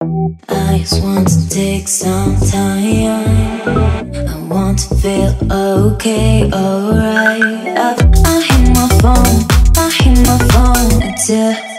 I just want to take some time. I want to feel okay, alright. I, hit my phone, I hit my phone I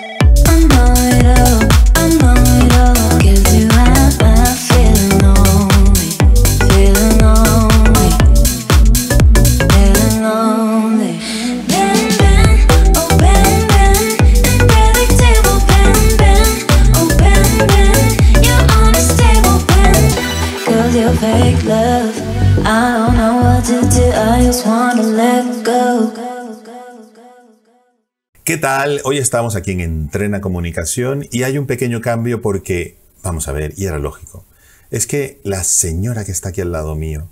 ¿Qué tal? Hoy estamos aquí en Entrena Comunicación y hay un pequeño cambio porque, vamos a ver, y era lógico, es que la señora que está aquí al lado mío,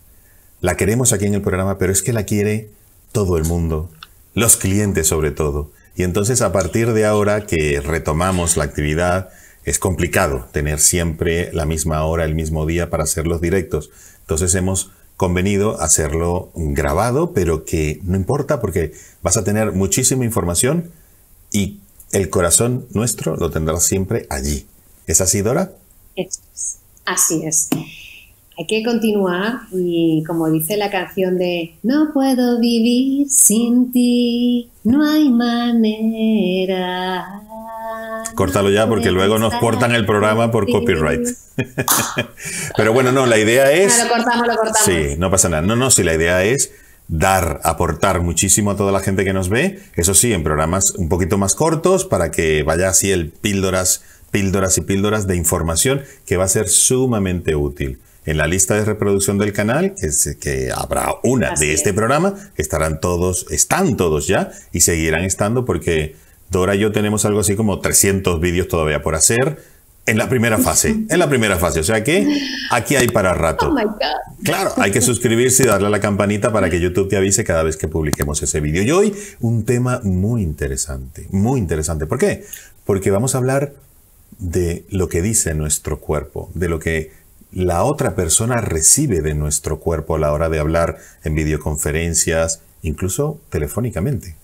la queremos aquí en el programa, pero es que la quiere todo el mundo, los clientes sobre todo. Y entonces a partir de ahora que retomamos la actividad, es complicado tener siempre la misma hora, el mismo día para hacer los directos. Entonces hemos convenido hacerlo grabado, pero que no importa porque vas a tener muchísima información y el corazón nuestro lo tendrás siempre allí. ¿Es así, Dora? Es. Así es. Hay que continuar y como dice la canción de No puedo vivir sin ti, no hay manera. Córtalo ya porque luego nos cortan el programa por copyright. Pero bueno, no, la idea es... No, lo cortamos, lo cortamos. Sí, no pasa nada. No, no, sí, la idea es dar, aportar muchísimo a toda la gente que nos ve. Eso sí, en programas un poquito más cortos para que vaya así el píldoras, píldoras y píldoras de información que va a ser sumamente útil. En la lista de reproducción del canal, que, es- que habrá una Así de este es. programa, estarán todos, están todos ya y seguirán estando porque Dora y yo tenemos algo así como 300 vídeos todavía por hacer en la primera fase. En la primera fase. O sea que aquí hay para rato. Oh my God. Claro, hay que suscribirse y darle a la campanita para que YouTube te avise cada vez que publiquemos ese vídeo. Y hoy un tema muy interesante, muy interesante. ¿Por qué? Porque vamos a hablar de lo que dice nuestro cuerpo, de lo que la otra persona recibe de nuestro cuerpo a la hora de hablar en videoconferencias, incluso telefónicamente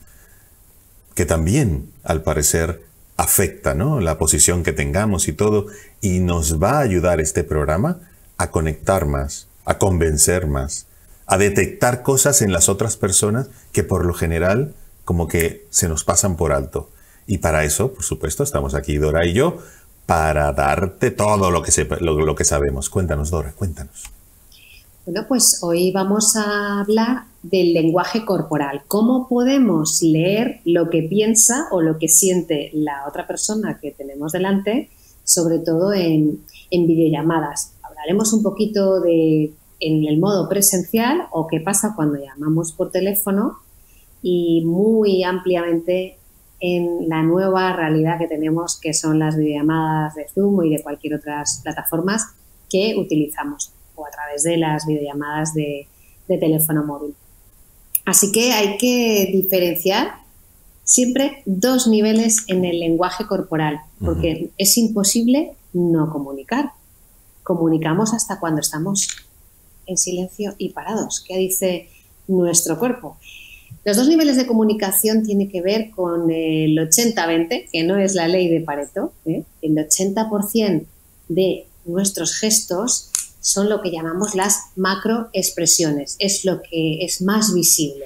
que también, al parecer, afecta ¿no? la posición que tengamos y todo, y nos va a ayudar este programa a conectar más, a convencer más, a detectar cosas en las otras personas que por lo general como que se nos pasan por alto. Y para eso, por supuesto, estamos aquí Dora y yo, para darte todo lo que, sepa- lo, lo que sabemos. Cuéntanos, Dora, cuéntanos. Bueno, pues hoy vamos a hablar del lenguaje corporal. ¿Cómo podemos leer lo que piensa o lo que siente la otra persona que tenemos delante, sobre todo en, en videollamadas? Hablaremos un poquito de en el modo presencial o qué pasa cuando llamamos por teléfono y muy ampliamente en la nueva realidad que tenemos que son las videollamadas de Zoom y de cualquier otras plataformas que utilizamos o a través de las videollamadas de, de teléfono móvil. Así que hay que diferenciar siempre dos niveles en el lenguaje corporal, porque es imposible no comunicar. Comunicamos hasta cuando estamos en silencio y parados. ¿Qué dice nuestro cuerpo? Los dos niveles de comunicación tienen que ver con el 80-20, que no es la ley de Pareto. ¿eh? El 80% de nuestros gestos son lo que llamamos las macroexpresiones, es lo que es más visible,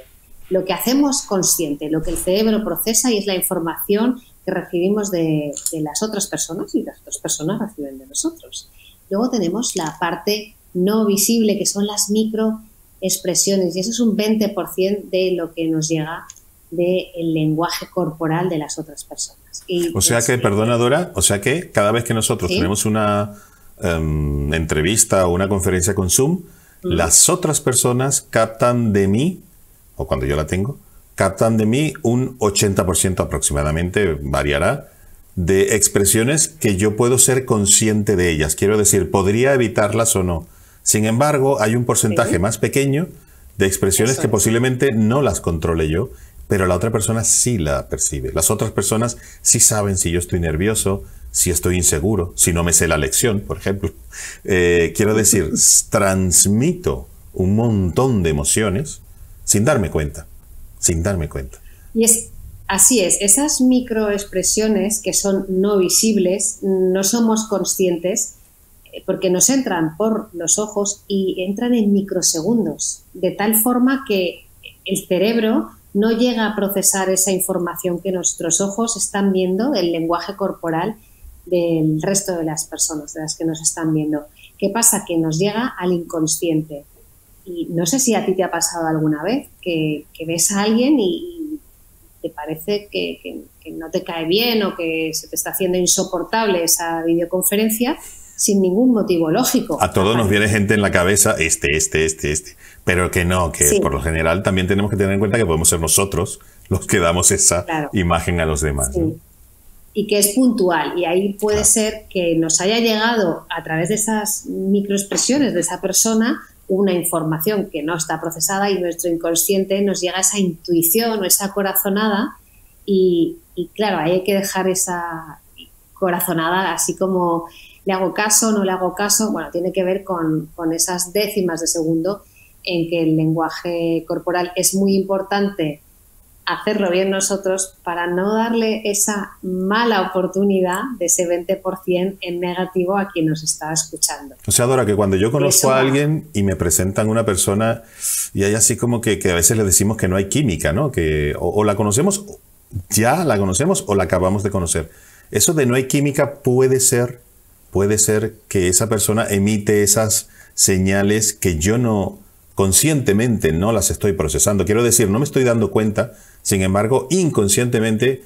lo que hacemos consciente, lo que el cerebro procesa y es la información que recibimos de, de las otras personas y las otras personas reciben de nosotros. Luego tenemos la parte no visible, que son las microexpresiones, y eso es un 20% de lo que nos llega del lenguaje corporal de las otras personas. Y O sea que, es- perdona Dora, o sea que cada vez que nosotros Sí. tenemos una em, entrevista o una conferencia con Zoom, las otras personas captan de mí, o cuando yo la tengo, captan de mí un 80% aproximadamente, variará, de expresiones que yo puedo ser consciente de ellas. Quiero decir, podría evitarlas o no. Sin embargo, hay un porcentaje Sí. más pequeño de expresiones Eso que posiblemente no las controle yo, pero la otra persona sí la percibe. Las otras personas sí saben si yo estoy nervioso, si estoy inseguro, si no me sé la lección, por ejemplo. Eh, quiero decir, transmito un montón de emociones sin darme cuenta, sin darme cuenta. Y es Así es, esas microexpresiones que son no visibles, no somos conscientes eh, porque nos entran por los ojos y entran en microsegundos, de tal forma que el cerebro no llega a procesar esa información que nuestros ojos están viendo del lenguaje corporal del resto de las personas, de las que nos están viendo. ¿Qué pasa? Que nos llega al inconsciente. Y no sé si a ti te ha pasado alguna vez que, ves a alguien y, te parece que, que, no te cae bien o que se te está haciendo insoportable esa videoconferencia sin ningún motivo lógico. A todos nos viene gente en la cabeza, este, este, este, este. Pero que no, que por lo general también tenemos que tener en cuenta que podemos ser nosotros los que damos esa imagen a los demás. Y que es puntual. Y ahí puede ser que nos haya llegado a través de esas microexpresiones de esa persona una información que no está procesada y nuestro inconsciente nos llega esa intuición o esa corazonada y, claro, ahí hay que dejar esa corazonada así como le hago caso, no le hago caso, bueno, tiene que ver con, con esas décimas de segundo en que el lenguaje corporal es muy importante hacerlo bien nosotros para no darle esa mala oportunidad de ese 20% en negativo a quien nos está escuchando. O sea, Dora, que cuando yo conozco a alguien y me presentan una persona y hay así como que, a veces le decimos que no hay química, ¿no? Que o, la conocemos, ya la conocemos o la acabamos de conocer. Eso de no hay química puede ser, puede ser que esa persona emite esas señales que yo no conscientemente no las estoy procesando. Quiero decir, no me estoy dando cuenta sin embargo, inconscientemente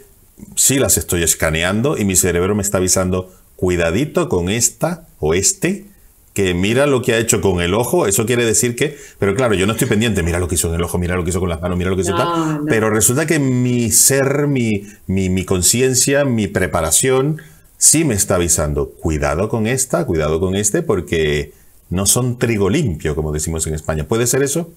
sí las estoy escaneando y mi cerebro me está avisando, cuidadito con esta o este, que mira lo que ha hecho con el ojo, eso quiere decir que, pero claro, yo no estoy pendiente, mira lo que hizo en el ojo, mira lo que hizo con las manos, mira lo que hizo tal, pero resulta que mi ser, mi, mi, mi conciencia, mi preparación, sí me está avisando, cuidado con esta, cuidado con este, porque no son trigo limpio, como decimos en España. ¿Puede ser eso?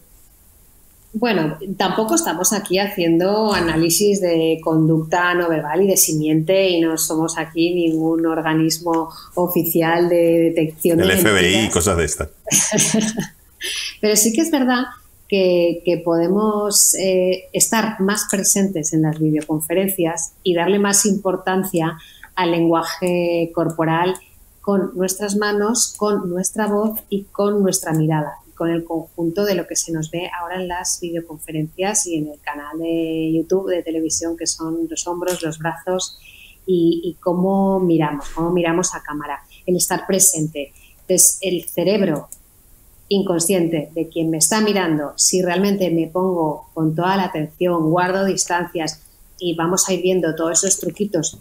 Bueno, tampoco estamos aquí haciendo análisis de conducta no verbal y de simiente y no somos aquí ningún organismo oficial de detección El FBI y cosas de estas. Pero sí que es verdad que, podemos eh, estar más presentes en las videoconferencias y darle más importancia al lenguaje corporal con nuestras manos, con nuestra voz y con nuestra mirada con el conjunto de lo que se nos ve ahora en las videoconferencias y en el canal de YouTube, de televisión, que son los hombros, los brazos y, cómo miramos, cómo miramos a cámara, el estar presente. Entonces, el cerebro inconsciente de quien me está mirando, si realmente me pongo con toda la atención, guardo distancias y vamos a ir viendo todos esos truquitos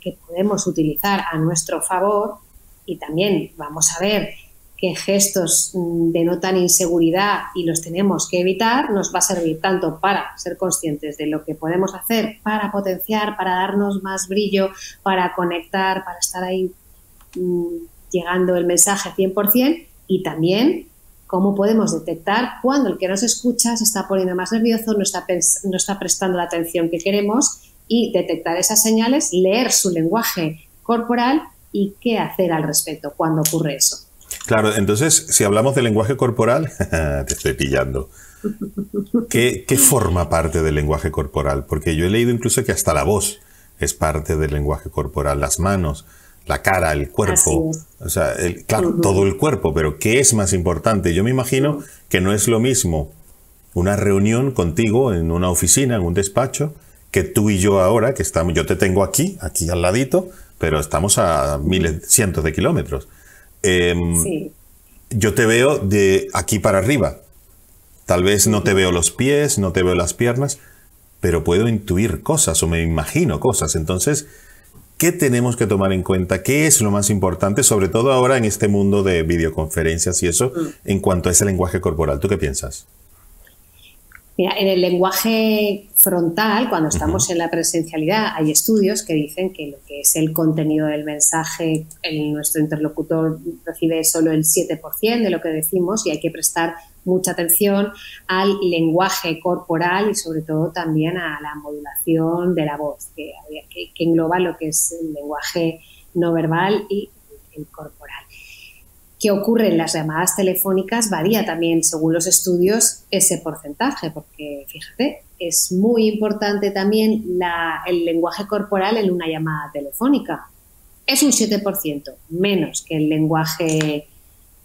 que podemos utilizar a nuestro favor y también vamos a ver que gestos mm, denotan inseguridad y los tenemos que evitar, nos va a servir tanto para ser conscientes de lo que podemos hacer para potenciar, para darnos más brillo, para conectar, para estar ahí mm, llegando el mensaje 100% y también cómo podemos detectar cuando el que nos escucha se está poniendo más nervioso, no está, no está prestando la atención que queremos y detectar esas señales, leer su lenguaje corporal y qué hacer al respecto cuando ocurre eso. Claro, entonces, si hablamos de lenguaje corporal, te estoy pillando. ¿Qué, forma parte del lenguaje corporal? Porque yo he leído incluso que hasta la voz es parte del lenguaje corporal, las manos, la cara, el cuerpo. O sea, claro, todo el cuerpo, pero ¿qué es más importante? Yo me imagino que no es lo mismo una reunión contigo en una oficina, en un despacho, que tú y yo ahora, que estamos, yo te tengo aquí, aquí al ladito, pero estamos a miles, cientos de kilómetros. Em, yo te veo de aquí para arriba. Tal vez no te veo los pies, no te veo las piernas, pero puedo intuir cosas o me imagino cosas. Entonces, ¿qué tenemos que tomar en cuenta? ¿Qué es lo más importante, sobre todo ahora en este mundo de videoconferencias y eso, en cuanto a ese lenguaje corporal? ¿Tú qué piensas? Mira, en el lenguaje frontal, cuando estamos en la presencialidad, hay estudios que dicen que lo que es el contenido del mensaje, el, nuestro interlocutor recibe solo el 7% de lo que decimos y hay que prestar mucha atención al lenguaje corporal y sobre todo también a la modulación de la voz, que, que engloba lo que es el lenguaje no verbal y el corporal qué ocurre en las llamadas telefónicas varía también según los estudios ese porcentaje, porque fíjate, es muy importante también el lenguaje corporal en una llamada telefónica. Es un 7%, menos que el lenguaje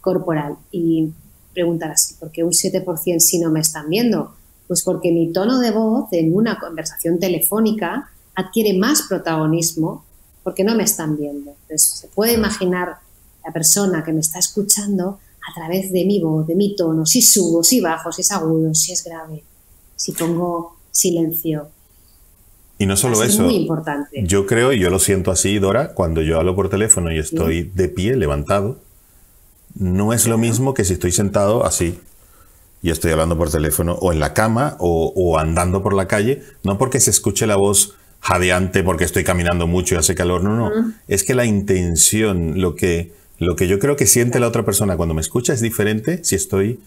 corporal. Y preguntarás, ¿por qué un 7% si no me están viendo? Pues porque mi tono de voz en una conversación telefónica adquiere más protagonismo porque no me están viendo. Entonces, se puede imaginar la persona que me está escuchando a través de mi voz, de mi tono, si subo, si bajo, si es agudo, si es grave, si pongo silencio. Y no solo eso. Es muy importante. Yo creo, y yo lo siento así, Dora, cuando yo hablo por teléfono y estoy de pie, levantado, no es lo mismo que si estoy sentado así, y estoy hablando por teléfono o en la cama o, andando por la calle, no porque se escuche la voz jadeante porque estoy caminando mucho y hace calor, no, no, es que la intención, lo que, lo que yo creo que siente la otra persona cuando me escucha es diferente si estoy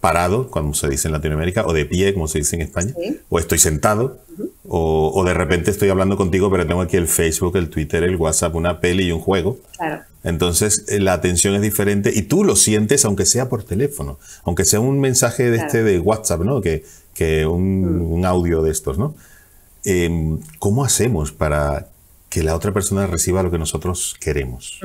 parado, como se dice en Latinoamérica, o de pie, como se dice en España, o estoy sentado, o, o, de repente estoy hablando contigo, pero tengo aquí el Facebook, el Twitter, el WhatsApp, una peli y un juego. Claro. Entonces eh, la atención es diferente y tú lo sientes aunque sea por teléfono, aunque sea un mensaje de este de WhatsApp, ¿no? Que, que un, mm. audio de estos, ¿no? Em, ¿Cómo hacemos para que la otra persona reciba lo que nosotros queremos?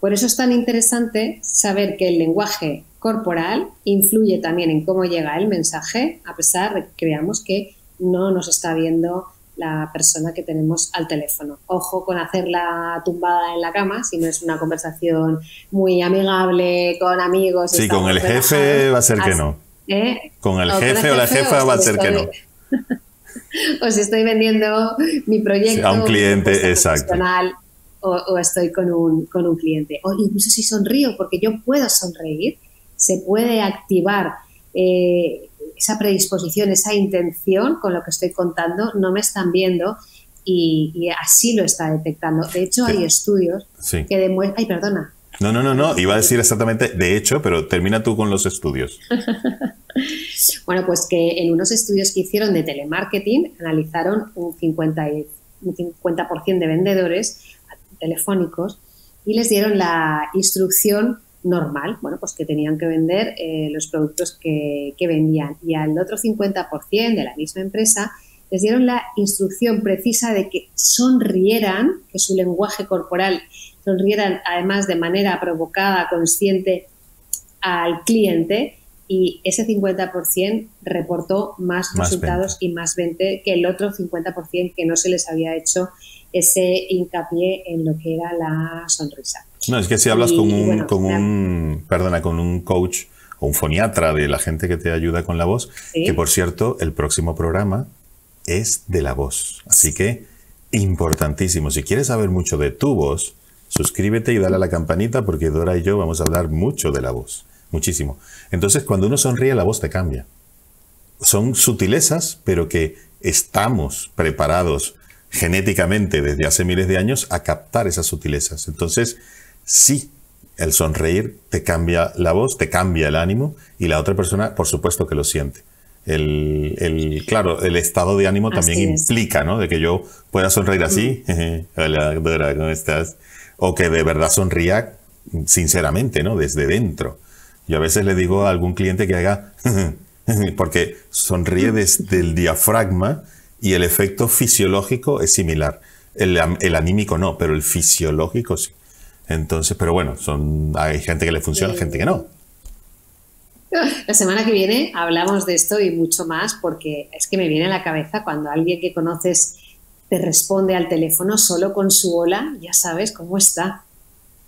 Por eso es tan interesante saber que el lenguaje corporal influye también en cómo llega el mensaje, a pesar de que creamos que no nos está viendo la persona que tenemos al teléfono. Ojo con hacerla tumbada en la cama, si no es una conversación muy amigable con amigos. Sí, con el jefe va a ser que no. ¿Eh? Con el jefe o la jefa va a ser que no. o si estoy vendiendo mi proyecto a un cliente, exacto. O, o, estoy con un, con un cliente. O incluso si sonrío, porque yo puedo sonreír, se puede activar eh, esa predisposición, esa intención con lo que estoy contando, no me están viendo y, así lo está detectando. De hecho, hay estudios que demuestran... Ay, perdona. No, no, no, no, iba a decir exactamente de hecho, pero termina tú con los estudios. bueno, pues que en unos estudios que hicieron de telemarketing analizaron un 50, un 50 de vendedores telefónicos y les dieron la instrucción normal, bueno, pues que tenían que vender eh, los productos que, vendían. Y al otro 50% de la misma empresa les dieron la instrucción precisa de que sonrieran, que su lenguaje corporal sonrieran además de manera provocada, consciente al cliente y ese 50% reportó más, resultados y más venta que el otro 50% que no se les había hecho ese hincapié en lo que era la sonrisa. No, es que si hablas con, un, con un, perdona, con un coach o un foniatra de la gente que te ayuda con la voz, que por cierto, el próximo programa es de la voz. Así que, importantísimo. Si quieres saber mucho de tu voz, suscríbete y dale a la campanita porque Dora y yo vamos a hablar mucho de la voz. Muchísimo. Entonces, cuando uno sonríe, la voz te cambia. Son sutilezas, pero que estamos preparados genéticamente desde hace miles de años a captar esas sutilezas. Entonces, sí, el sonreír te cambia la voz, te cambia el ánimo y la otra persona, por supuesto que lo siente. El, claro, el estado de ánimo también implica, ¿no? De que yo pueda sonreír así, hola Dora, ¿cómo estás? O que de verdad sonría sinceramente, ¿no? Desde dentro. Yo a veces le digo a algún cliente que haga, porque sonríe desde el diafragma y el efecto fisiológico es similar. El, el anímico no, pero el fisiológico sí. Entonces, pero bueno, son, hay gente que le funciona, gente que no. La semana que viene hablamos de esto y mucho más porque es que me viene a la cabeza cuando alguien que conoces te responde al teléfono solo con su hola, ya sabes cómo está,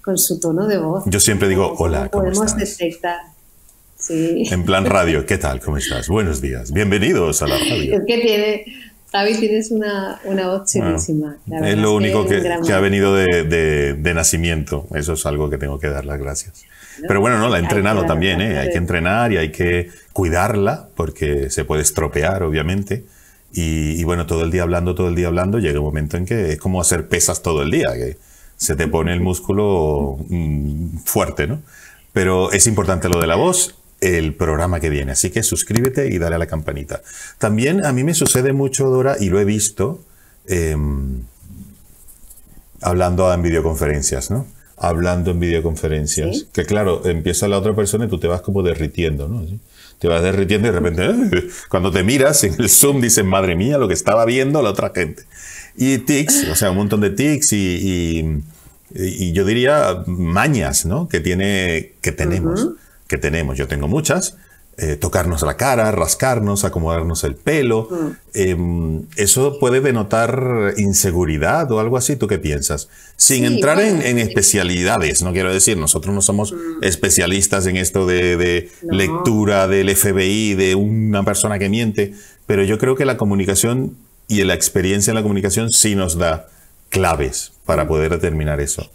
con su tono de voz. Yo siempre digo hola, ¿cómo podemos detectar. Sí. En plan radio, ¿qué tal? ¿Cómo estás? Buenos días, bienvenidos a la radio. Es que tiene, Javi, tienes una, una voz chulísima. es lo único que, ha venido de, nacimiento. Eso es algo que tengo que dar las gracias. Pero bueno, no, la he entrenado también, ¿eh? Hay que entrenar y hay que cuidarla porque se puede estropear, obviamente. Y, bueno, todo el día hablando, todo el día hablando, llega un momento en que es como hacer pesas todo el día, que se te pone el músculo mm, fuerte, ¿no? Pero es importante lo de la voz el programa que viene. Así que suscríbete y dale a la campanita. También a mí me sucede mucho, Dora, y lo he visto em, hablando en videoconferencias, ¿no? hablando en videoconferencias. Sí. Que claro, empieza la otra persona y tú te vas como derritiendo, ¿no? Te vas derritiendo y de repente, cuando te miras en el Zoom dices, madre mía, lo que estaba viendo la otra gente. Y tics, o sea, un montón de tics y, y- y yo diría mañas, ¿no? Que tiene, que tenemos, que tenemos. Yo tengo muchas. eh, tocarnos la cara, rascarnos, acomodarnos el pelo. Em, eso puede denotar inseguridad o algo así. ¿Tú qué piensas? Sin Sí, entrar en, bueno, en especialidades, no quiero decir, nosotros no somos especialistas en esto de, de No. lectura del FBI, de una persona que miente, pero yo creo que la comunicación y la experiencia en la comunicación sí nos da claves para poder determinar eso.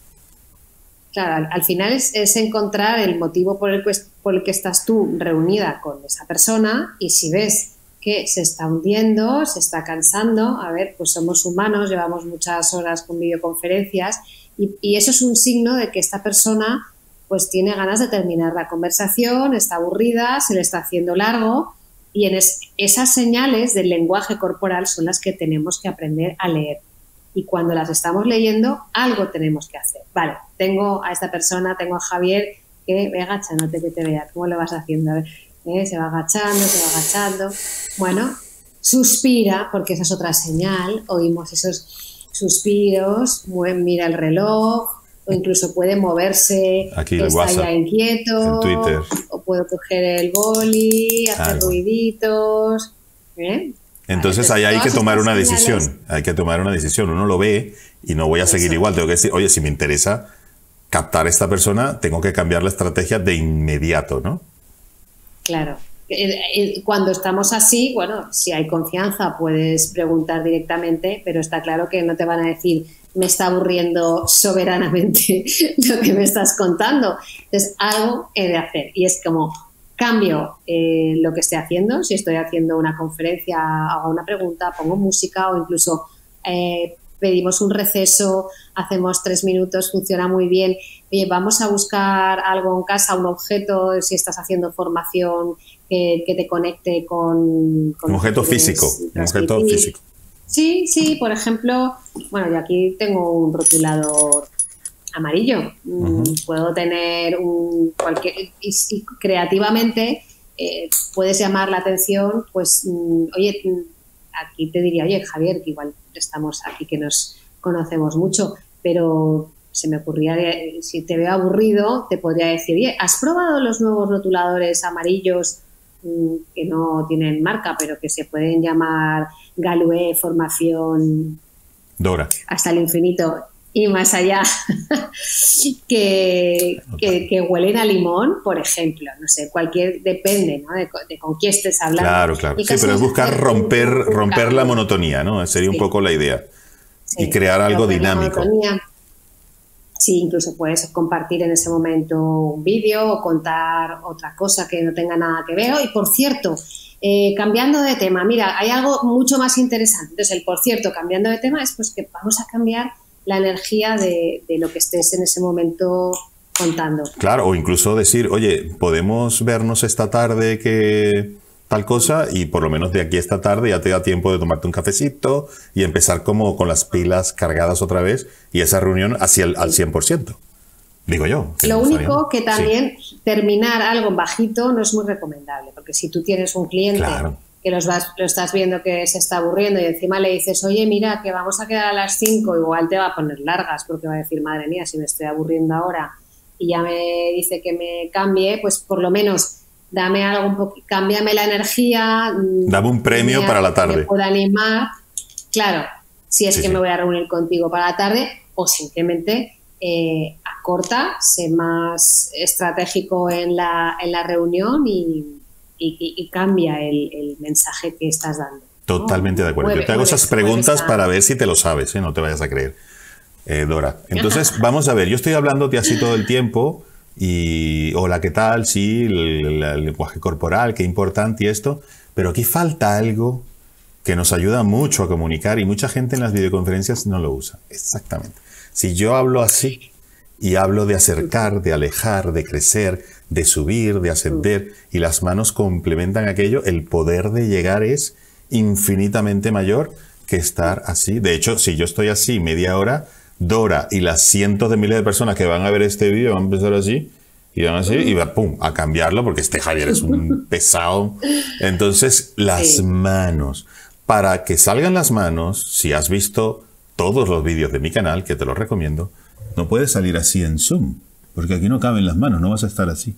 Claro, al, al final es, encontrar el motivo por el, que, por el que estás tú reunida con esa persona y si ves que se está hundiendo, se está cansando, a ver, pues somos humanos, llevamos muchas horas con videoconferencias y, eso es un signo de que esta persona pues tiene ganas de terminar la conversación, está aburrida, se le está haciendo largo y en es- esas señales del lenguaje corporal son las que tenemos que aprender a leer y cuando las estamos leyendo, algo tenemos que hacer. Vale, tengo a esta persona, tengo a Javier, que ve agachándote que te vea, ¿cómo lo vas haciendo? A ver, ¿eh? Se va agachando, se va agachando. Bueno, suspira, porque esa es otra señal, oímos esos suspiros, mira el reloj, o incluso puede moverse, Aquí el está WhatsApp, ya inquieto, en Twitter. o puedo coger el boli, hacer Algo. ruiditos. ¿eh? Entonces ahí hay que tomar una decisión, hay que tomar una decisión. Uno lo ve y no voy a seguir igual, tengo que decir, oye, si me interesa captar a esta persona, tengo que cambiar la estrategia de inmediato, ¿no? Claro. Eh, eh, Cuando estamos así, bueno, si hay confianza puedes preguntar directamente, pero está claro que no te van a decir me está aburriendo soberanamente lo que me estás contando. Entonces, algo he de hacer y es como cambio eh, lo que esté haciendo. Si estoy haciendo una conferencia, hago una pregunta, pongo música o incluso eh, pedimos un receso, hacemos tres minutos, funciona muy bien. Oye, vamos a buscar algo en casa, un objeto, si estás haciendo formación que, que te conecte con... con Un objeto físico, un objeto físico. Sí, sí, por ejemplo, bueno, yo aquí tengo un rotulador amarillo. Mm, Puedo tener un cualquier y, y creativamente eh, puedes llamar la atención, pues, mm, oye, mm, aquí te diría, oye, Javier, que igual estamos aquí que nos conocemos mucho, pero se me ocurría, de- si te veo aburrido, te podría decir, oye, ¿has probado los nuevos rotuladores amarillos mm, que no tienen marca, pero que se pueden llamar Galué Formación Dora. hasta el infinito y más allá, que, que, que huelen a limón, por ejemplo, no sé, cualquier, depende ¿no? de, de con quién estés hablando. Claro, claro. Sí, pero es buscar romper, romper la monotonía, ¿no? Sería un poco la idea. y crear algo dinámico. Sí, incluso puedes compartir en ese momento un vídeo o contar otra cosa que no tenga nada que ver. Y por cierto, eh, cambiando de tema, mira, hay algo mucho más interesante. Entonces, el por cierto, cambiando de tema es pues que vamos a cambiar la energía de, de lo que estés en ese momento contando. Claro, o incluso decir, oye, podemos vernos esta tarde que tal cosa y por lo menos de aquí a esta tarde ya te da tiempo de tomarte un cafecito y empezar como con las pilas cargadas otra vez y esa reunión hacia el, al 100%. Digo yo. Lo único que Sí, también terminar algo en bajito no es muy recomendable, porque si tú tienes un cliente Claro. Que los vas, lo estás viendo que se está aburriendo y encima le dices, oye, mira, que vamos a quedar a las 5, igual te va a poner largas porque va a decir, madre mía, si me estoy aburriendo ahora y ya me dice que me cambie, pues por lo menos dame algo un poco, cámbiame la energía. mm, Dame un premio para la que tarde. Me pueda animar. Claro, si es Sí, que sí. me voy a reunir contigo para la tarde o simplemente eh, acorta, sé más estratégico en la, en la reunión y, y- y- y cambia el, el mensaje que estás dando. Totalmente de acuerdo. Mueve- Yo te hago esas preguntas para ver si te lo sabes, ¿eh? no te vayas a creer, eh, Dora. Entonces, vamos a ver, yo estoy hablándote así todo el tiempo y, hola, ¿qué tal? Sí, el, el lenguaje corporal, qué importante y esto, pero aquí falta algo que nos ayuda mucho a comunicar y mucha gente en las videoconferencias no lo usa. Exactamente. Si yo hablo así y hablo de acercar, de alejar, de crecer, de subir, de ascender y las manos complementan aquello, el poder de llegar es infinitamente mayor que estar así. De hecho, si yo estoy así media hora, Dora y las cientos de miles de personas que van a ver este vídeo van a empezar así y van así y va pum a cambiarlo porque este Javier es un pesado. Entonces, las Sí. manos. Para que salgan las manos, si has visto todos los vídeos de mi canal, que te los recomiendo, no puedes salir así en Zoom, porque aquí no caben las manos, no vas a estar así.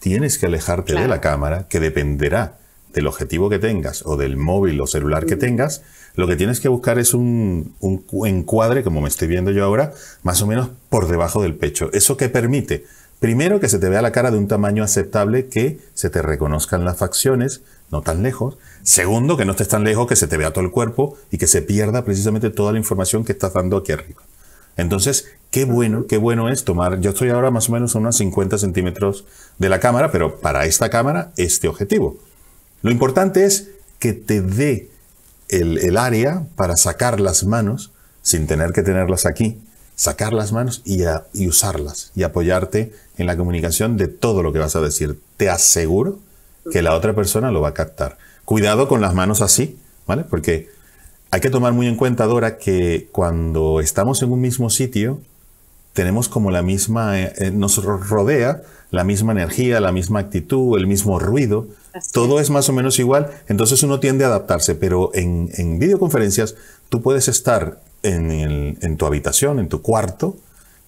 Tienes que alejarte de la cámara, que dependerá del objetivo que tengas o del móvil o celular que tengas. Lo que tienes que buscar es un, un cu- encuadre, como me estoy viendo yo ahora, más o menos por debajo del pecho. ¿Eso que permite? Primero, que se te vea la cara de un tamaño aceptable, que se te reconozcan las facciones, no tan lejos. Segundo, que no estés tan lejos, que se te vea todo el cuerpo y que se pierda precisamente toda la información que estás dando aquí arriba. Entonces, qué bueno, qué bueno es tomar. Yo estoy ahora más o menos a unos 50 centímetros de la cámara, pero para esta cámara, este objetivo. Lo importante es que te dé el, área para sacar las manos sin tener que tenerlas aquí, sacar las manos y, y usarlas y apoyarte en la comunicación de todo lo que vas a decir. Te aseguro que la otra persona lo va a captar. Cuidado con las manos así, ¿vale? Porque hay que tomar muy en cuenta, Dora, que cuando estamos en un mismo sitio, tenemos como la misma, eh, eh, nos ro- rodea la misma energía, la misma actitud, el mismo ruido. Así Todo es más o menos igual, entonces uno tiende a adaptarse, pero en, en videoconferencias tú puedes estar en, el- en tu habitación, en tu cuarto,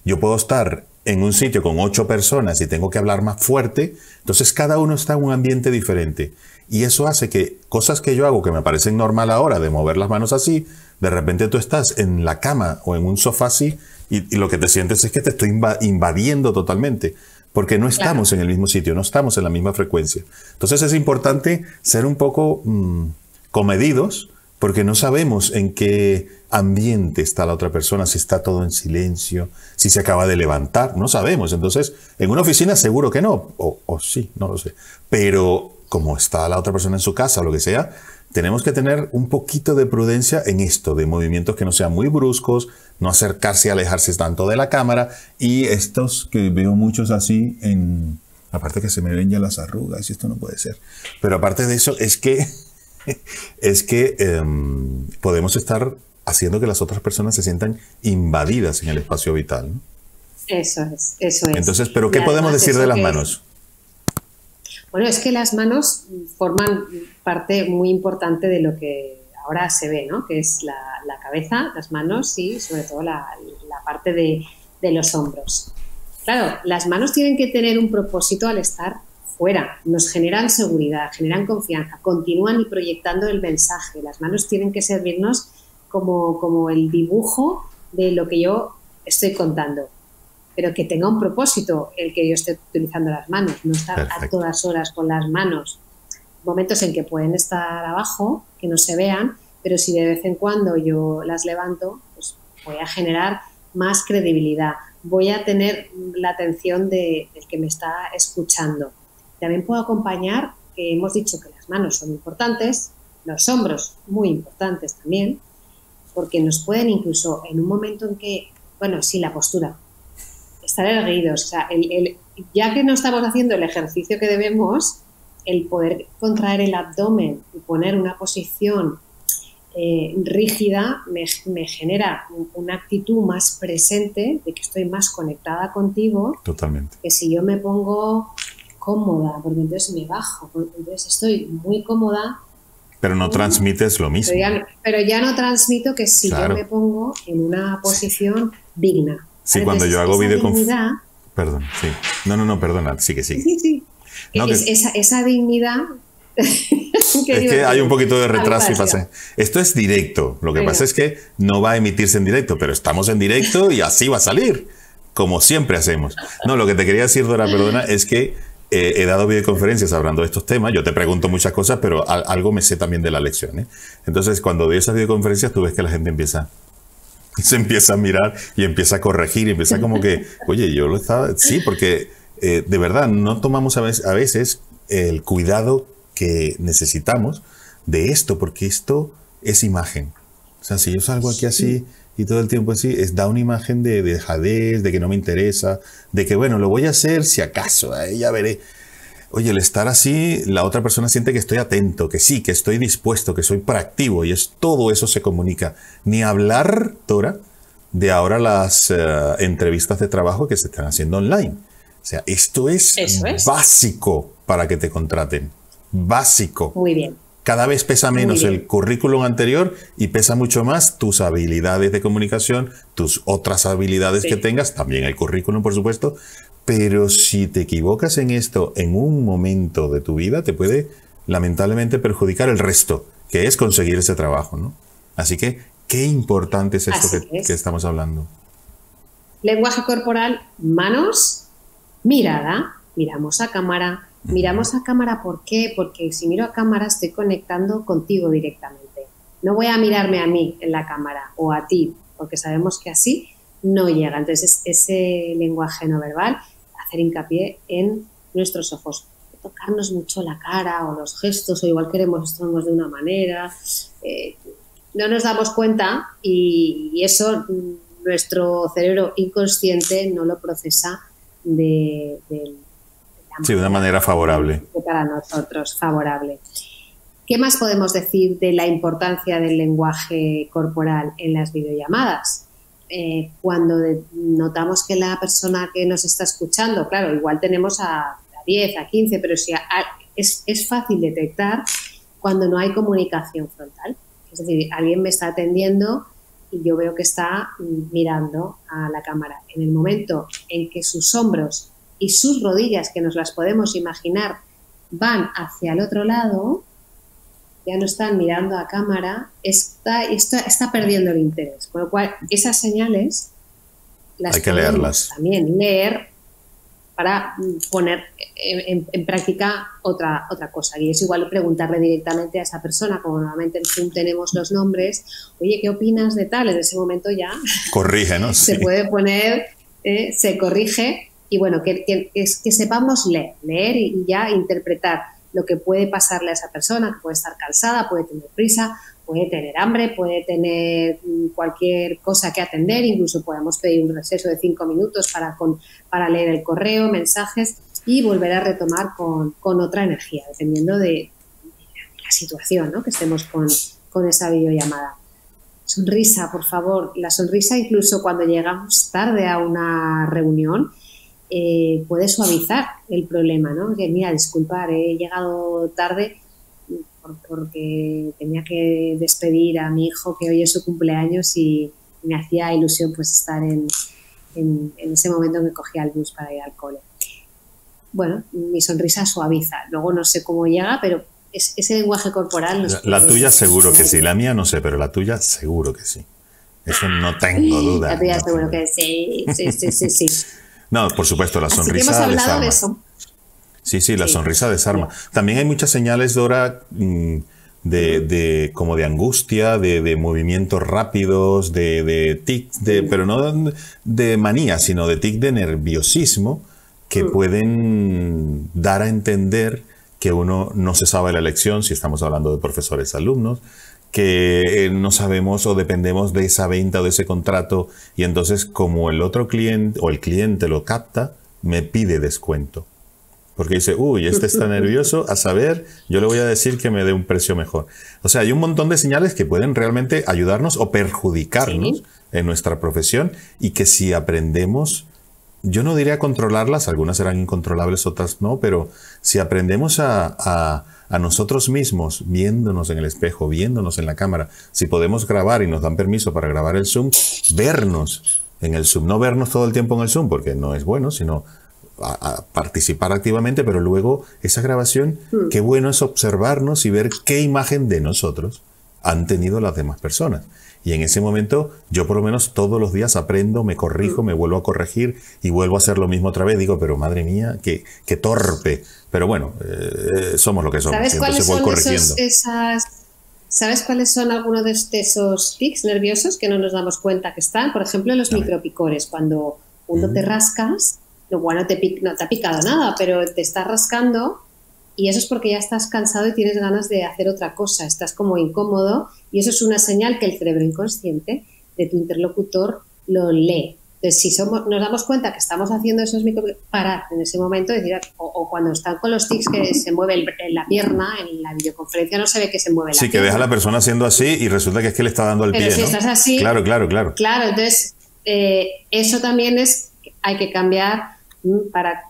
yo puedo estar en un sitio con ocho personas y tengo que hablar más fuerte, entonces cada uno está en un ambiente diferente. Y eso hace que cosas que yo hago que me parecen normal ahora, de mover las manos así, de repente tú estás en la cama o en un sofá así y, y lo que te sientes es que te estoy inva- invadiendo totalmente, porque no estamos en el mismo sitio, no estamos en la misma frecuencia. Entonces es importante ser un poco mm, comedidos, porque no sabemos en qué ambiente está la otra persona, si está todo en silencio, si se acaba de levantar, no sabemos. Entonces, en una oficina seguro que no, o, o sí, no lo sé. Pero como está la otra persona en su casa o lo que sea, tenemos que tener un poquito de prudencia en esto, de movimientos que no sean muy bruscos, no acercarse y alejarse tanto de la cámara, y estos que veo muchos así en... Aparte que se me ven ya las arrugas y esto no puede ser. Pero aparte de eso es que es que em, podemos estar haciendo que las otras personas se sientan invadidas en el espacio vital. ¿no? Eso es, eso es. Entonces, ¿pero qué podemos decir de las manos? Bueno, es que las manos forman parte muy importante de lo que ahora se ve, ¿no? Que es la, cabeza, las manos y sobre todo la, parte de, de los hombros. Claro, las manos tienen que tener un propósito al estar fuera, nos generan seguridad, generan confianza, continúan y proyectando el mensaje. Las manos tienen que servirnos como, como el dibujo de lo que yo estoy contando, pero que tenga un propósito el que yo esté utilizando las manos, no estar a Perfecto. todas horas con las manos. Momentos en que pueden estar abajo, que no se vean, pero si de vez en cuando yo las levanto, pues voy a generar más credibilidad, voy a tener la atención de- del que me está escuchando. También puedo acompañar, que hemos dicho que las manos son importantes, los hombros muy importantes también, porque nos pueden incluso en un momento en que, bueno, sí, la postura, estar erguidos, o sea, el- el- ya que no estamos haciendo el ejercicio que debemos, el poder contraer el abdomen y poner una posición eh, rígida me, me genera un- una actitud más presente de que estoy más conectada contigo Totalmente. que si yo me pongo cómoda, porque entonces me bajo, porque entonces estoy muy cómoda, Pero no transmites lo mismo. pero ya, no- pero ya no transmito que si Claro. yo me pongo en una posición digna. Sí, cuando yo hago esa videoconf- dignidad- Perdón, sí. No, no, no, perdona, sigue, sigue. Sí, sí. No, Es- que- esa, esa dignidad. Es que hay un poquito de retraso y pasa. Esto es directo. Lo que Venga. pasa es que no va a emitirse en directo, pero estamos en directo y así va a salir, como siempre hacemos. No, lo que te quería decir, Dora, perdona, es que eh, he dado videoconferencias hablando de estos temas. Yo te pregunto muchas cosas, pero al- algo me sé también de la lección. ¿eh? Entonces, cuando doy esas videoconferencias, tú ves que la gente empieza se empieza a mirar y empieza a corregir y empieza como que, oye, yo lo estaba, sí, porque eh, de verdad no tomamos a veces, a veces el cuidado que necesitamos de esto, porque esto es imagen. O sea, si yo salgo aquí así y todo el tiempo así, es, da una imagen de, de dejadez, de que no me interesa, de que bueno, lo voy a hacer si acaso, ahí ya veré. Oye, el estar así, la otra persona siente que estoy atento, que sí, que estoy dispuesto, que soy proactivo y es todo eso se comunica. Ni hablar, Dora, de ahora las eh, entrevistas de trabajo que se están haciendo online. O sea, esto es, básico para que te contraten. Básico. Muy bien. Cada vez pesa menos el currículum anterior y pesa mucho más tus habilidades de comunicación, tus otras habilidades Sí. que tengas, también el currículum, por supuesto. Pero si te equivocas en esto en un momento de tu vida, te puede lamentablemente perjudicar el resto, que es conseguir ese trabajo, ¿no? Así que, qué importante es esto que, es. que estamos hablando. Lenguaje corporal, manos, mirada, miramos a cámara. Miramos a cámara, ¿por qué? Porque si miro a cámara estoy conectando contigo directamente. No voy a mirarme a mí en la cámara o a ti, porque sabemos que así no llega. Entonces, ese lenguaje no verbal, hacer hincapié en nuestros ojos. Tocarnos mucho la cara o los gestos, o igual queremos estarnos de una manera. eh, no nos damos cuenta y, y eso nuestro cerebro inconsciente no lo procesa de, de la Sí, de una manera favorable. para nosotros favorable. ¿Qué más podemos decir de la importancia del lenguaje corporal en las videollamadas? Eh, cuando notamos que la persona que nos está escuchando, claro, igual tenemos a, a 10, a 15, pero si a- es, es fácil detectar cuando no hay comunicación frontal. Es decir, alguien me está atendiendo y yo veo que está mirando a la cámara. En el momento en que sus hombros y sus rodillas, que nos las podemos imaginar, van hacia el otro lado, ya no están mirando a cámara, está, está, está perdiendo el interés. Con lo cual, esas señales las Hay que leerlas. también leer para poner en, en- en práctica otra, otra cosa. Y es igual preguntarle directamente a esa persona, como normalmente en Zoom tenemos los nombres, oye, ¿qué opinas de tal? En ese momento ya Corrige, ¿no? se Sí. puede poner, eh, se corrige y bueno, que, que- es, que sepamos leer, leer y ya interpretar lo que puede pasarle a esa persona, que puede estar cansada, puede tener prisa, puede tener hambre, puede tener mm, cualquier cosa que atender, incluso podemos pedir un receso de cinco minutos para, con, para leer el correo, mensajes y volver a retomar con, con otra energía, dependiendo de, la situación ¿no? que estemos con, con esa videollamada. Sonrisa, por favor. La sonrisa, incluso cuando llegamos tarde a una reunión, eh, puede suavizar el problema, ¿no? Que mira, disculpar, he llegado tarde por- porque tenía que despedir a mi hijo que hoy es su cumpleaños y me hacía ilusión pues estar en, en- en ese momento en que cogía el bus para ir al cole. Bueno, mi sonrisa suaviza. Luego no sé cómo llega, pero es- ese lenguaje corporal... nos La, tuya seguro que sí, la mía no sé, pero la tuya seguro que sí. Eso no tengo duda. La tuya no seguro tengo- que sí, sí, sí, sí, sí. No, por supuesto, la Así que sonrisa hemos hablado desarma. de eso. Sí, sí, la Sí. sonrisa desarma. También hay muchas señales, Dora, mm, de, de- como de angustia, de, de movimientos rápidos, de, de tics, de, pero no de manía, sino de tic de nerviosismo que pueden dar a entender que uno no se sabe la lección, si estamos hablando de profesores alumnos, que eh, no sabemos o dependemos de esa venta o de ese contrato y entonces como el otro cliente o el cliente lo capta, me pide descuento. Porque dice, uy, este está nervioso, a saber, yo le voy a decir que me dé un precio mejor. O sea, hay un montón de señales que pueden realmente ayudarnos o perjudicarnos Sí. en nuestra profesión y que si aprendemos, yo no diría controlarlas, algunas serán incontrolables, otras no, pero si aprendemos a, a- a nosotros mismos, viéndonos en el espejo, viéndonos en la cámara, si podemos grabar y nos dan permiso para grabar el Zoom, vernos en el Zoom, no vernos todo el tiempo en el Zoom, porque no es bueno, sino a, a participar activamente, pero luego esa grabación, qué bueno es observarnos y ver qué imagen de nosotros han tenido las demás personas. Y en ese momento yo por lo menos todos los días aprendo, me corrijo, me vuelvo a corregir y vuelvo a hacer lo mismo otra vez. Digo, pero madre mía, qué, qué torpe. Pero bueno, eh, somos lo que somos. ¿Sabes cuáles son corrigiendo. esos, esas, ¿Sabes cuáles son algunos de de esos tics nerviosos que no nos damos cuenta que están? Por ejemplo, los micropicores. Cuando uno te Mm. rascas, lo bueno no te, no te ha picado nada, pero te estás rascando y eso es porque ya estás cansado y tienes ganas de hacer otra cosa. Estás como incómodo y eso es una señal que el cerebro inconsciente de tu interlocutor lo lee. Entonces, si somos, nos damos cuenta que estamos haciendo esos micro, parar en ese momento decir, o, o cuando están con los tics que se mueve el- en la pierna, en la videoconferencia no se ve que se mueve la Sí, que pierna. deja a la persona haciendo así y resulta que es que le está dando al Pero pie, si ¿no? estás así- Claro, claro, claro. Claro, entonces eh, eso también es, hay que cambiar mm, para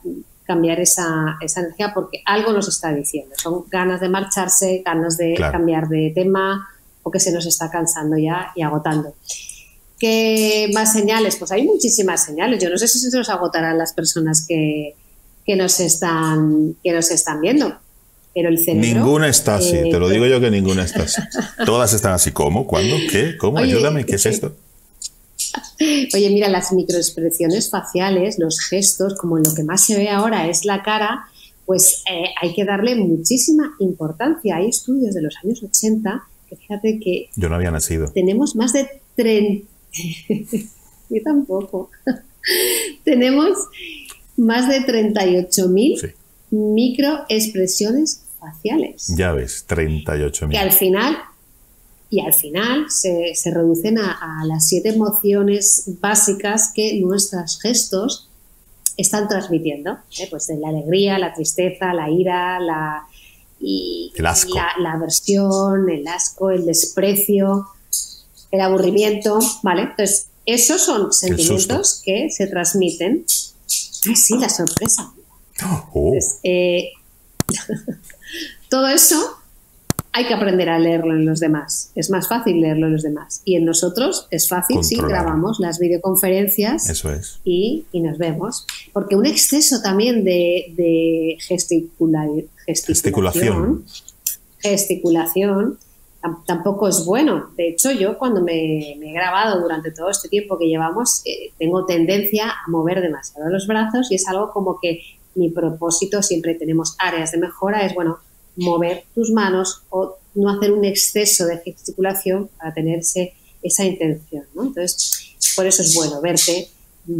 cambiar esa, esa, energía porque algo nos está diciendo. Son ganas de marcharse, ganas de cambiar de tema o que se nos está cansando ya y agotando. ¿Qué más señales? Pues hay muchísimas señales. Yo no sé si se nos agotarán las personas que, que nos, están, que nos están viendo. Pero el cerebro, ninguna está así, te lo digo yo que ninguna está así. Todas están así. ¿Cómo? ¿Cuándo? ¿Qué? ¿Cómo? Ayúdame, ¿qué es esto? Oye, mira, las microexpresiones faciales, los gestos, como lo que más se ve ahora es la cara, pues eh, hay que darle muchísima importancia. Hay estudios de los años 80 que fíjate que... Yo no había nacido. Tenemos más de 30... Yo tampoco. tenemos más de 38.000 sí. microexpresiones faciales. Ya ves, 38.000. Que al final y al final se, reducen a, las siete emociones básicas que nuestros gestos están transmitiendo, ¿eh? pues de la alegría, la tristeza, la ira, la, y, la, aversión, el asco, el desprecio, el aburrimiento, ¿vale? Entonces, esos son sentimientos que se transmiten. Ay, sí, la sorpresa. Oh. Eh, todo eso hay que aprender a leerlo en los demás. Es más fácil leerlo en los demás. Y en nosotros es fácil si grabamos las videoconferencias Eso es. y, nos vemos. Porque un exceso también de, gesticulación, gesticulación tampoco es bueno. De hecho, yo cuando me, he grabado durante todo este tiempo que llevamos, eh, tengo tendencia a mover demasiado los brazos y es algo como que mi propósito, siempre tenemos áreas de mejora, es bueno, mover tus manos o no hacer un exceso de gesticulación para tenerse esa intención. Entonces, por eso es bueno verte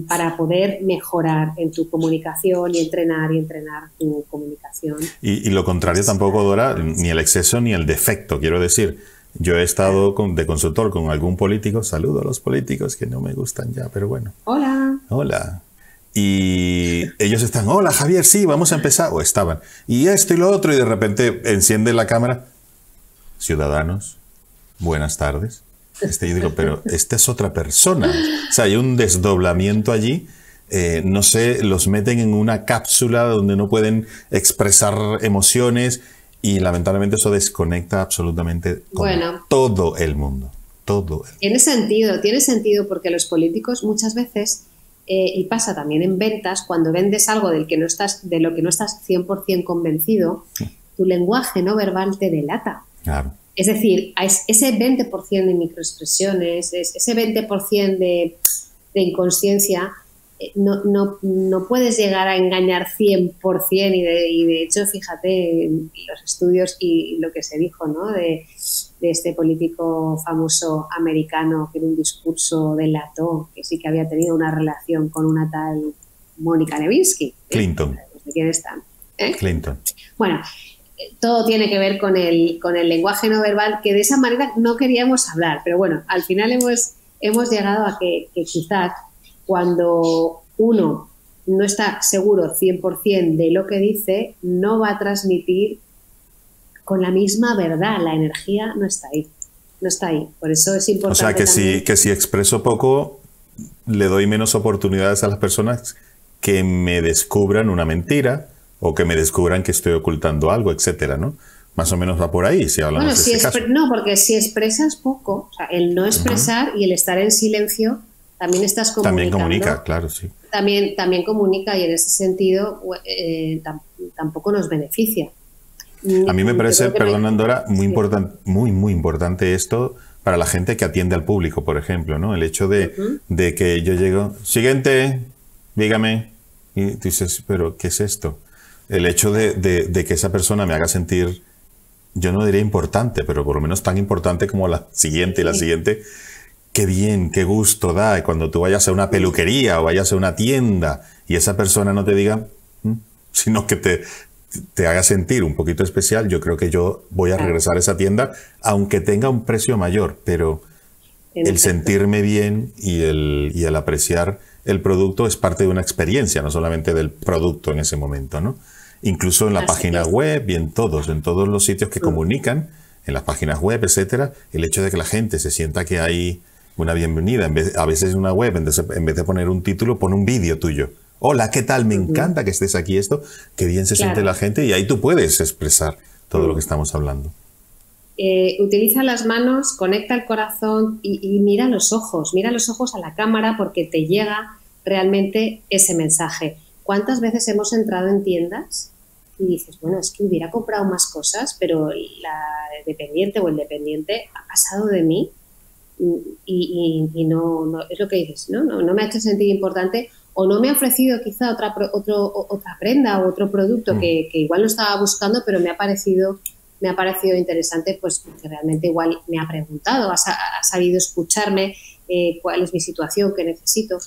para poder mejorar en tu comunicación y entrenar y entrenar tu comunicación. Y, lo contrario tampoco, Dora, ni el exceso ni el defecto, quiero decir. Yo he estado con, de consultor con algún político, saludo a los políticos que no me gustan ya, pero bueno. Hola. Hola. Y ellos están, hola Javier, sí, vamos a empezar. O estaban. Y esto y lo otro. Y de repente enciende la cámara. Ciudadanos, buenas tardes. Este, yo digo, pero esta es otra persona. O sea, hay un desdoblamiento allí. Eh, no sé, los meten en una cápsula donde no pueden expresar emociones y lamentablemente eso desconecta absolutamente con todo el mundo. Todo. Tiene sentido, tiene sentido porque los políticos muchas veces eh, y pasa también en ventas, cuando vendes algo del que no estás, de lo que no estás 100% convencido, tu lenguaje no verbal te delata. Es decir, ese 20% de microexpresiones, ese 20% de, de inconsciencia, eh, no, no, no, puedes llegar a engañar 100% y de, y de hecho, fíjate en los estudios y lo que se dijo ¿no? de, de este político famoso americano que en un discurso delató que sí que había tenido una relación con una tal Mónica Lewinsky. Clinton. ¿De quién están? ¿Eh? Clinton. Bueno, todo tiene que ver con el, con el lenguaje no verbal, que de esa manera no queríamos hablar, pero bueno, al final hemos, hemos llegado a que, que quizás cuando uno no está seguro 100% de lo que dice, no va a transmitir con la misma verdad. La energía no está ahí. No está ahí. Por eso es importante. O sea, que, si, que si expreso poco, le doy menos oportunidades a las personas que me descubran una mentira o que me descubran que estoy ocultando algo, etcétera, ¿no? Más o menos va por ahí, si hablamos bueno, de si No, porque si expresas poco, o sea, el no expresar y el estar en silecio también estás comunicando. También comunica, claro, sí. También, también comunica y en ese sentido eh, tampoco nos beneficia. A mí me parece, perdón Andora, muy, importante, muy, muy importante esto para la gente que atiende al público, por ejemplo, ¿no? El hecho de, de que yo llego, siguiente, dígame, y tú dices, pero ¿qué es esto? El hecho de, de, que esa persona me haga sentir, yo no diría importante, pero por lo menos tan importante como la siguiente y la siguiente, qué bien, qué gusto da cuando tú vayas a una peluquería o vayas a una tienda y esa persona no te diga, mm", sino que te, te haga sentir un poquito especial, yo creo que yo voy a regresar a esa tienda, aunque tenga un precio mayor, pero el sentirme bien y el, y el apreciar el producto es parte de una experiencia, no solamente del producto en ese momento, ¿no? Incluso en la página web y en todos, en todos los sitios que comunican, en las páginas web, etcétera, el hecho de que la gente se sienta que hay una bienvenida. En vez, a veces una web, en vez, de, en vez de poner un título, pone un vídeo tuyo. Hola, ¿qué tal? Me encanta que estés aquí esto. Qué bien se siente la gente y ahí tú puedes expresar todo lo que estamos hablando. Eh, utiliza las manos, conecta el corazón y, y mira los ojos, mira los ojos a la cámara porque te llega realmente ese mensaje. ¿Cuántas veces hemos entrado en tiendas y dices, bueno, es que hubiera comprado más cosas, pero la dependiente o el dependiente ha pasado de mí y, y- y no, no- es lo que dices, ¿no? No, no me ha hecho sentir importante o no me ha ofrecido quizá otra, otro, otra prenda o otro producto Mm. que, que igual no estaba buscando, pero me ha parecido me ha parecido interesante, pues porque realmente igual me ha preguntado, ha, ha sabido escucharme, eh, cuál es mi situación, qué necesito.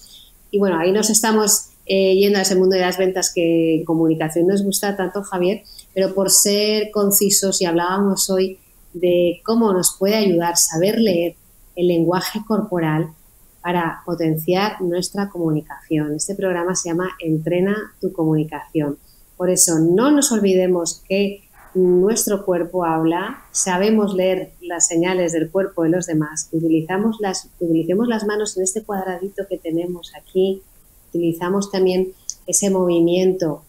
Y bueno, ahí nos estamos eh, yendo a ese mundo de las ventas que en comunicación nos gusta tanto, Javier, pero por ser concisos y hablábamos hoy de cómo nos puede ayudar saber leer el lenguaje corporal para potenciar nuestra comunicación. Este programa se llama Entrena tu comunicación. Por eso no nos olvidemos que nuestro cuerpo habla, sabemos leer las señales del cuerpo de los demás, utilizamos las, utilicemos las manos en este cuadradito que tenemos aquí, utilizamos también ese movimiento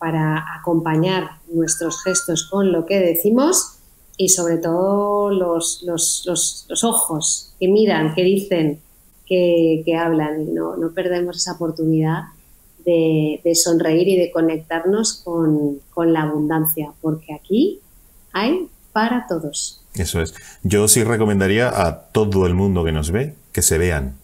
para acompañar nuestros gestos con lo que decimos y sobre todo los, los, los, los ojos que miran, que dicen, que, hablan y no, no perdemos esa oportunidad de, sonreír y de conectarnos con, con la abundancia, porque aquí hay para todos. Eso es. Yo sí recomendaría a todo el mundo que nos ve que se vean.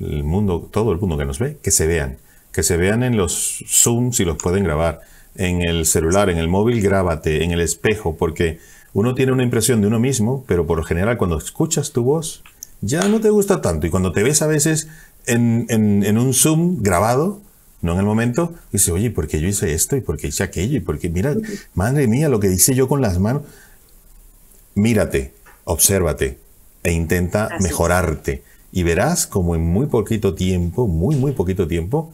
El mundo, todo el mundo que nos ve, que se vean. Que se vean en los Zoom si los pueden grabar. En el celular, en el móvil, grábate, en el espejo, porque uno tiene una impresión de uno mismo, pero por lo general cuando escuchas tu voz ya no te gusta tanto. Y cuando te ves a veces en, en- en un Zoom grabado, no en el momento, dices, oye, ¿por qué yo hice esto? ¿Y por qué hice aquello? ¿Y por qué? Mira, madre mía, lo que hice yo con las manos mírate, obsérvate e intenta Así mejorarte. Y verás como en muy poquito tiempo, muy, muy poquito tiempo,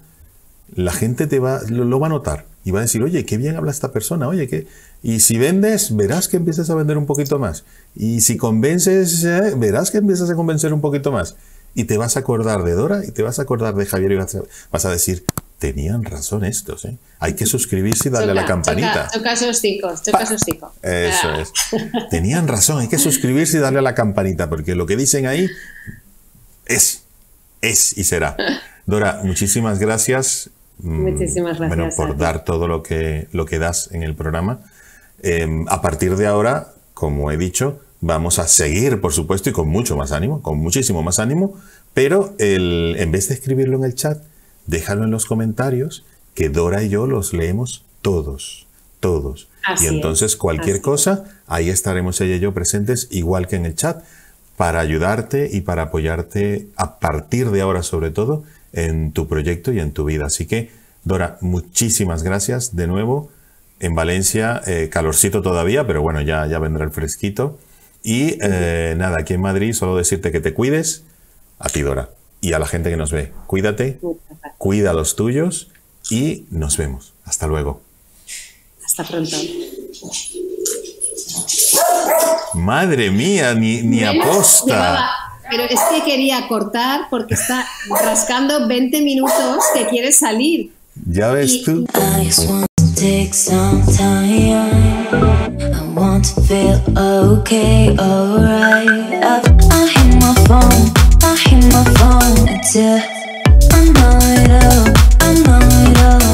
la gente te va, lo, lo va a notar y va a decir, oye, qué bien habla esta persona, oye, que Y si vendes, verás que empiezas a vender un poquito más. Y si convences, eh, verás que empiezas a convencer un poquito más. Y te vas a acordar de Dora y te vas a acordar de Javier y vas a, vas a decir, tenían razón estos, ¿eh? Hay que suscribirse y darle a la campanita. Choca, choca esos ticos, choca esos ticos. Eso Ah. es. Tenían razón, hay que suscribirse y darle a la campanita, porque lo que dicen ahí es, es y será. Dora, muchísimas gracias. Mm, Muchísimas gracias Bueno, por dar todo lo que, lo que das en el programa. Eh, a partir de ahora, como he dicho, vamos a seguir, por supuesto, y con mucho más ánimo, con muchísimo más ánimo, pero el, en vez de escribirlo en el chat, déjalo en los comentarios, que Dora y yo los leemos todos, todos. Así y es, entonces cualquier cosa, ahí estaremos ella y yo presentes, igual que en el chat, para ayudarte y para apoyarte a partir de ahora, sobre todo, en tu proyecto y en tu vida. Así que, Dora, muchísimas gracias de nuevo. En Valencia, eh, calorcito todavía, pero bueno, ya, ya vendrá el fresquito. Y eh, nada, aquí en Madrid, solo decirte que te cuides, a ti, Dora, y a la gente que nos ve. Cuídate, cuida a los tuyos y nos vemos. Hasta luego. Hasta pronto. Madre mía, ni, ni aposta. llevaba- pero es que quería cortar porque está rascando 20 minutos que quiere salir. Ya ves Y- tú. I know it all, know it all.